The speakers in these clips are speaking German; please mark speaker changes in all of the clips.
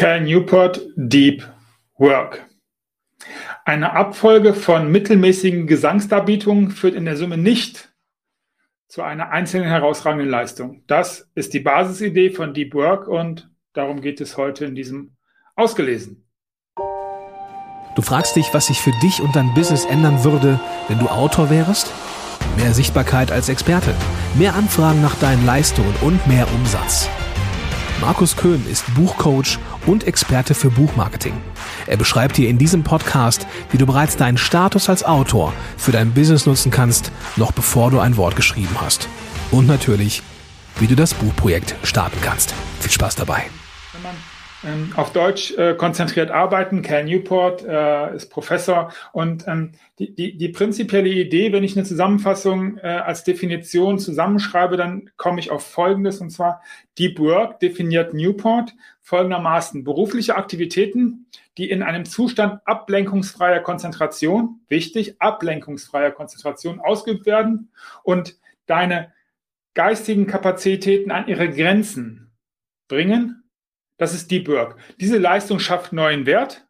Speaker 1: Cal Newport Deep Work. Eine Abfolge von mittelmäßigen Gesangsdarbietungen führt in der Summe nicht zu einer einzelnen herausragenden Leistung. Das ist die Basisidee von Deep Work und darum geht es heute in diesem Ausgelesen.
Speaker 2: Du fragst dich, was sich für dich und dein Business ändern würde, wenn du Autor wärst? Mehr Sichtbarkeit als Experte, mehr Anfragen nach deinen Leistungen und mehr Umsatz. Markus Köhn ist Buchcoach und Experte für Buchmarketing. Er beschreibt dir in diesem Podcast, wie du bereits deinen Status als Autor für dein Business nutzen kannst, noch bevor du ein Wort geschrieben hast. Und natürlich, wie du das Buchprojekt starten kannst. Viel Spaß dabei.
Speaker 1: Ähm, auf Deutsch äh, konzentriert arbeiten. Cal Newport äh, ist Professor. Und ähm, die, die, die prinzipielle Idee, wenn ich eine Zusammenfassung äh, als Definition zusammenschreibe, dann komme ich auf Folgendes. Und zwar Deep Work definiert Newport folgendermaßen. Berufliche Aktivitäten, die in einem Zustand ablenkungsfreier Konzentration, wichtig, ablenkungsfreier Konzentration ausgeübt werden und deine geistigen Kapazitäten an ihre Grenzen bringen das ist Deep Work. Diese Leistung schafft neuen Wert,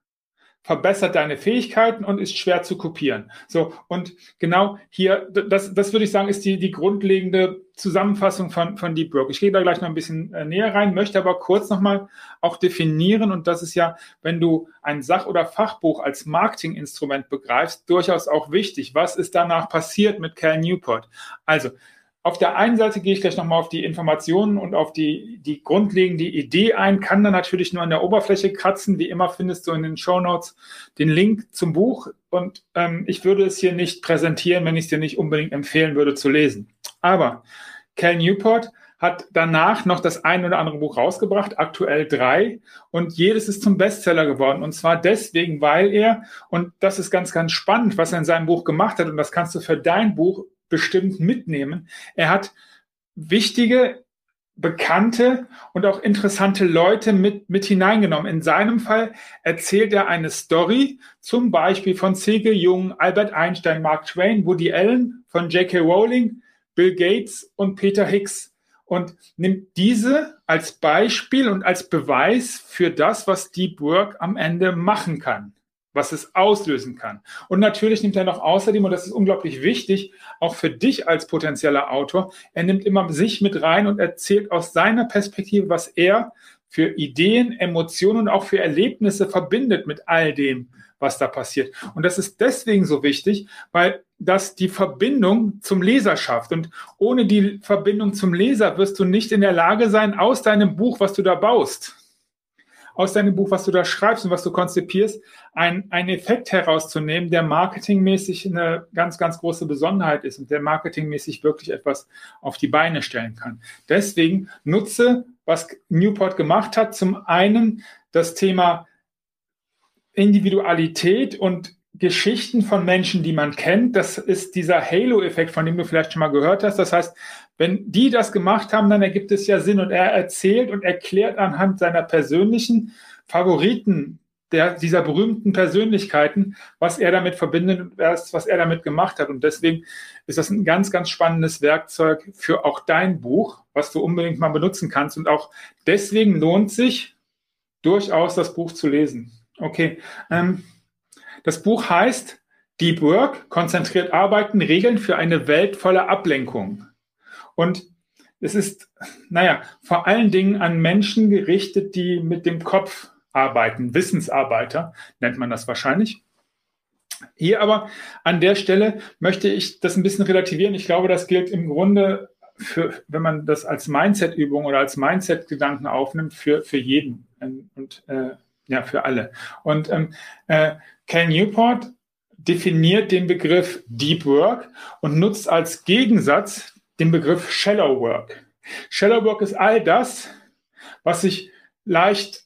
Speaker 1: verbessert deine Fähigkeiten und ist schwer zu kopieren. So, und genau hier, das, das würde ich sagen, ist die, die grundlegende Zusammenfassung von, von Deep Work. Ich gehe da gleich noch ein bisschen äh, näher rein, möchte aber kurz nochmal auch definieren, und das ist ja, wenn du ein Sach- oder Fachbuch als Marketinginstrument begreifst, durchaus auch wichtig. Was ist danach passiert mit Cal Newport? Also, auf der einen Seite gehe ich gleich nochmal auf die Informationen und auf die, die grundlegende Idee ein, kann dann natürlich nur an der Oberfläche kratzen. Wie immer findest du in den Show Notes den Link zum Buch und ähm, ich würde es hier nicht präsentieren, wenn ich es dir nicht unbedingt empfehlen würde zu lesen. Aber Cal Newport hat danach noch das ein oder andere Buch rausgebracht, aktuell drei, und jedes ist zum Bestseller geworden. Und zwar deswegen, weil er, und das ist ganz, ganz spannend, was er in seinem Buch gemacht hat, und das kannst du für dein Buch bestimmt mitnehmen. Er hat wichtige, bekannte und auch interessante Leute mit, mit hineingenommen. In seinem Fall erzählt er eine Story, zum Beispiel von C.G. Jung, Albert Einstein, Mark Twain, Woody Allen, von J.K. Rowling, Bill Gates und Peter Hicks und nimmt diese als Beispiel und als Beweis für das, was Deep Work am Ende machen kann was es auslösen kann. Und natürlich nimmt er noch außerdem, und das ist unglaublich wichtig, auch für dich als potenzieller Autor, er nimmt immer sich mit rein und erzählt aus seiner Perspektive, was er für Ideen, Emotionen und auch für Erlebnisse verbindet mit all dem, was da passiert. Und das ist deswegen so wichtig, weil das die Verbindung zum Leser schafft. Und ohne die Verbindung zum Leser wirst du nicht in der Lage sein, aus deinem Buch, was du da baust, aus deinem Buch, was du da schreibst und was du konzipierst, ein, einen Effekt herauszunehmen, der marketingmäßig eine ganz, ganz große Besonderheit ist und der marketingmäßig wirklich etwas auf die Beine stellen kann. Deswegen nutze, was Newport gemacht hat, zum einen das Thema Individualität und Geschichten von Menschen, die man kennt. Das ist dieser Halo-Effekt, von dem du vielleicht schon mal gehört hast. Das heißt, wenn die das gemacht haben, dann ergibt es ja Sinn und er erzählt und erklärt anhand seiner persönlichen Favoriten der, dieser berühmten Persönlichkeiten, was er damit verbindet und was er damit gemacht hat. Und deswegen ist das ein ganz, ganz spannendes Werkzeug für auch dein Buch, was du unbedingt mal benutzen kannst. Und auch deswegen lohnt sich durchaus das Buch zu lesen. Okay. Ähm, das Buch heißt Deep Work, konzentriert arbeiten, Regeln für eine Welt voller Ablenkung. Und es ist, naja, vor allen Dingen an Menschen gerichtet, die mit dem Kopf arbeiten. Wissensarbeiter nennt man das wahrscheinlich. Hier aber an der Stelle möchte ich das ein bisschen relativieren. Ich glaube, das gilt im Grunde für, wenn man das als Mindset-Übung oder als Mindset-Gedanken aufnimmt, für, für jeden und äh, ja, für alle. Und ähm, äh, Cal Newport definiert den Begriff Deep Work und nutzt als Gegensatz den Begriff Shallow Work. Shallow Work ist all das, was sich leicht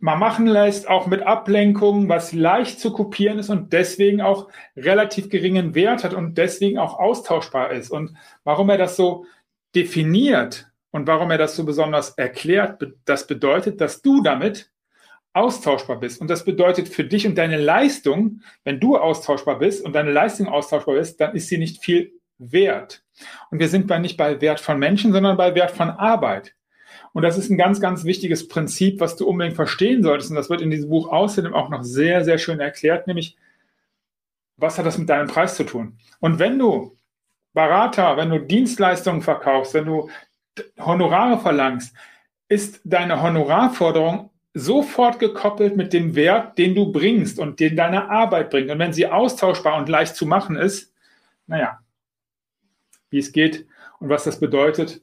Speaker 1: mal machen lässt, auch mit Ablenkung, was leicht zu kopieren ist und deswegen auch relativ geringen Wert hat und deswegen auch austauschbar ist. Und warum er das so definiert und warum er das so besonders erklärt, das bedeutet, dass du damit austauschbar bist. Und das bedeutet für dich und deine Leistung, wenn du austauschbar bist und deine Leistung austauschbar ist, dann ist sie nicht viel Wert. Und wir sind bei, nicht bei Wert von Menschen, sondern bei Wert von Arbeit. Und das ist ein ganz, ganz wichtiges Prinzip, was du unbedingt verstehen solltest. Und das wird in diesem Buch außerdem auch noch sehr, sehr schön erklärt, nämlich, was hat das mit deinem Preis zu tun? Und wenn du Berater, wenn du Dienstleistungen verkaufst, wenn du Honorare verlangst, ist deine Honorarforderung sofort gekoppelt mit dem Wert, den du bringst und den deine Arbeit bringt. Und wenn sie austauschbar und leicht zu machen ist, naja, wie es geht und was das bedeutet,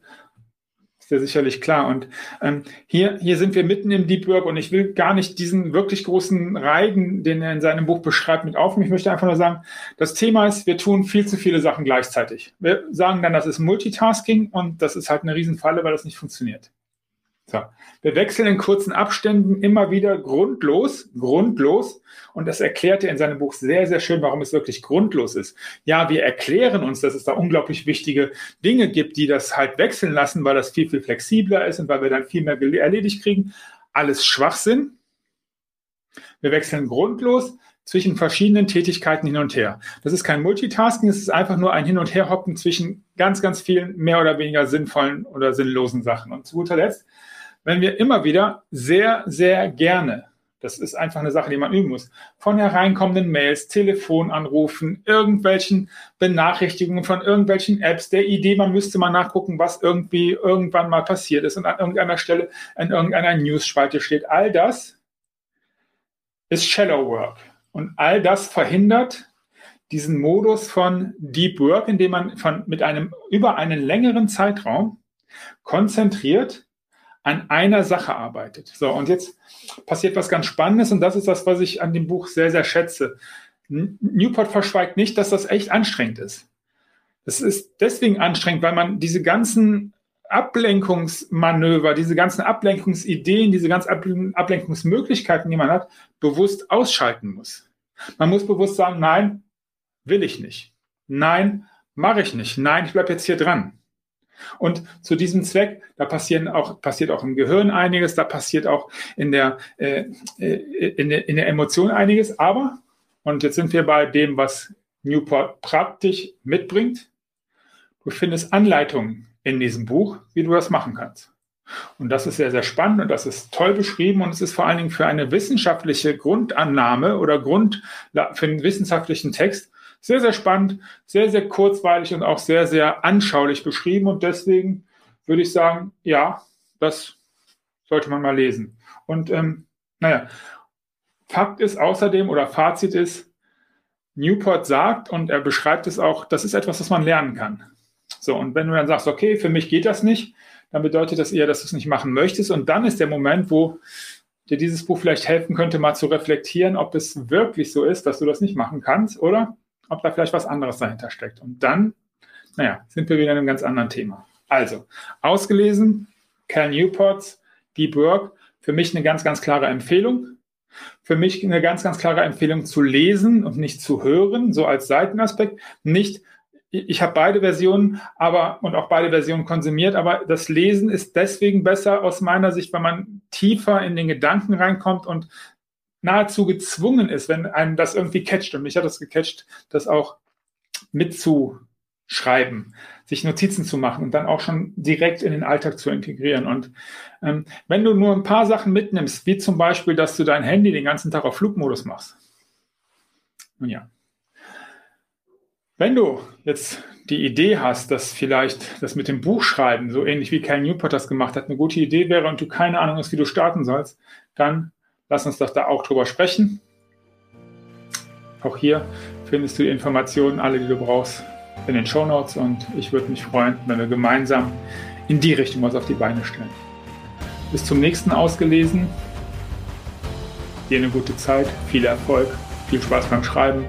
Speaker 1: ist ja sicherlich klar. Und ähm, hier, hier sind wir mitten im Deep Work und ich will gar nicht diesen wirklich großen Reigen, den er in seinem Buch beschreibt, mit aufnehmen. Ich möchte einfach nur sagen, das Thema ist, wir tun viel zu viele Sachen gleichzeitig. Wir sagen dann, das ist Multitasking und das ist halt eine Riesenfalle, weil das nicht funktioniert. So. Wir wechseln in kurzen Abständen immer wieder grundlos, grundlos. Und das erklärt er in seinem Buch sehr, sehr schön, warum es wirklich grundlos ist. Ja, wir erklären uns, dass es da unglaublich wichtige Dinge gibt, die das halt wechseln lassen, weil das viel, viel flexibler ist und weil wir dann viel mehr erledigt kriegen. Alles Schwachsinn. Wir wechseln grundlos zwischen verschiedenen Tätigkeiten hin und her. Das ist kein Multitasking, es ist einfach nur ein Hin- und Herhoppen zwischen ganz, ganz vielen mehr oder weniger sinnvollen oder sinnlosen Sachen. Und zu guter Letzt wenn wir immer wieder sehr, sehr gerne, das ist einfach eine Sache, die man üben muss, von hereinkommenden Mails, Telefonanrufen, irgendwelchen Benachrichtigungen von irgendwelchen Apps, der Idee, man müsste mal nachgucken, was irgendwie irgendwann mal passiert ist und an irgendeiner Stelle in irgendeiner News-Spalte steht. All das ist Shallow Work. Und all das verhindert diesen Modus von Deep Work, in dem man von, mit einem, über einen längeren Zeitraum konzentriert an einer Sache arbeitet. So, und jetzt passiert was ganz Spannendes und das ist das, was ich an dem Buch sehr, sehr schätze. Newport verschweigt nicht, dass das echt anstrengend ist. Das ist deswegen anstrengend, weil man diese ganzen Ablenkungsmanöver, diese ganzen Ablenkungsideen, diese ganzen Ablenkungsmöglichkeiten, die man hat, bewusst ausschalten muss. Man muss bewusst sagen, nein, will ich nicht. Nein, mache ich nicht. Nein, ich bleibe jetzt hier dran. Und zu diesem Zweck, da passieren auch, passiert auch im Gehirn einiges, da passiert auch in der, äh, äh, in der, in der Emotion einiges. Aber, und jetzt sind wir bei dem, was Newport praktisch mitbringt, du findest Anleitungen in diesem Buch, wie du das machen kannst. Und das ist sehr, sehr spannend und das ist toll beschrieben und es ist vor allen Dingen für eine wissenschaftliche Grundannahme oder Grund für einen wissenschaftlichen Text sehr, sehr spannend, sehr, sehr kurzweilig und auch sehr, sehr anschaulich beschrieben. Und deswegen würde ich sagen, ja, das sollte man mal lesen. Und ähm, naja, Fakt ist außerdem oder Fazit ist, Newport sagt und er beschreibt es auch, das ist etwas, was man lernen kann. So, und wenn du dann sagst, okay, für mich geht das nicht, dann bedeutet das eher, dass du es nicht machen möchtest. Und dann ist der Moment, wo dir dieses Buch vielleicht helfen könnte, mal zu reflektieren, ob es wirklich so ist, dass du das nicht machen kannst, oder? ob da vielleicht was anderes dahinter steckt. Und dann, naja, sind wir wieder in einem ganz anderen Thema. Also, ausgelesen, Cal Newports Deep Work, für mich eine ganz, ganz klare Empfehlung. Für mich eine ganz, ganz klare Empfehlung zu lesen und nicht zu hören, so als Seitenaspekt. Nicht, ich habe beide Versionen, aber und auch beide Versionen konsumiert, aber das Lesen ist deswegen besser aus meiner Sicht, weil man tiefer in den Gedanken reinkommt und nahezu gezwungen ist, wenn einem das irgendwie catcht. Und mich hat das gecatcht, das auch mitzuschreiben, sich Notizen zu machen und dann auch schon direkt in den Alltag zu integrieren. Und ähm, wenn du nur ein paar Sachen mitnimmst, wie zum Beispiel, dass du dein Handy den ganzen Tag auf Flugmodus machst. Nun ja. Wenn du jetzt die Idee hast, dass vielleicht das mit dem Buchschreiben, so ähnlich wie Cal Newport das gemacht hat, eine gute Idee wäre und du keine Ahnung hast, wie du starten sollst, dann Lass uns doch da auch drüber sprechen. Auch hier findest du die Informationen, alle, die du brauchst, in den Show Notes und ich würde mich freuen, wenn wir gemeinsam in die Richtung was auf die Beine stellen. Bis zum nächsten Ausgelesen. Dir eine gute Zeit, viel Erfolg, viel Spaß beim Schreiben,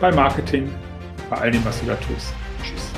Speaker 1: beim Marketing, bei all dem, was du da tust. Tschüss.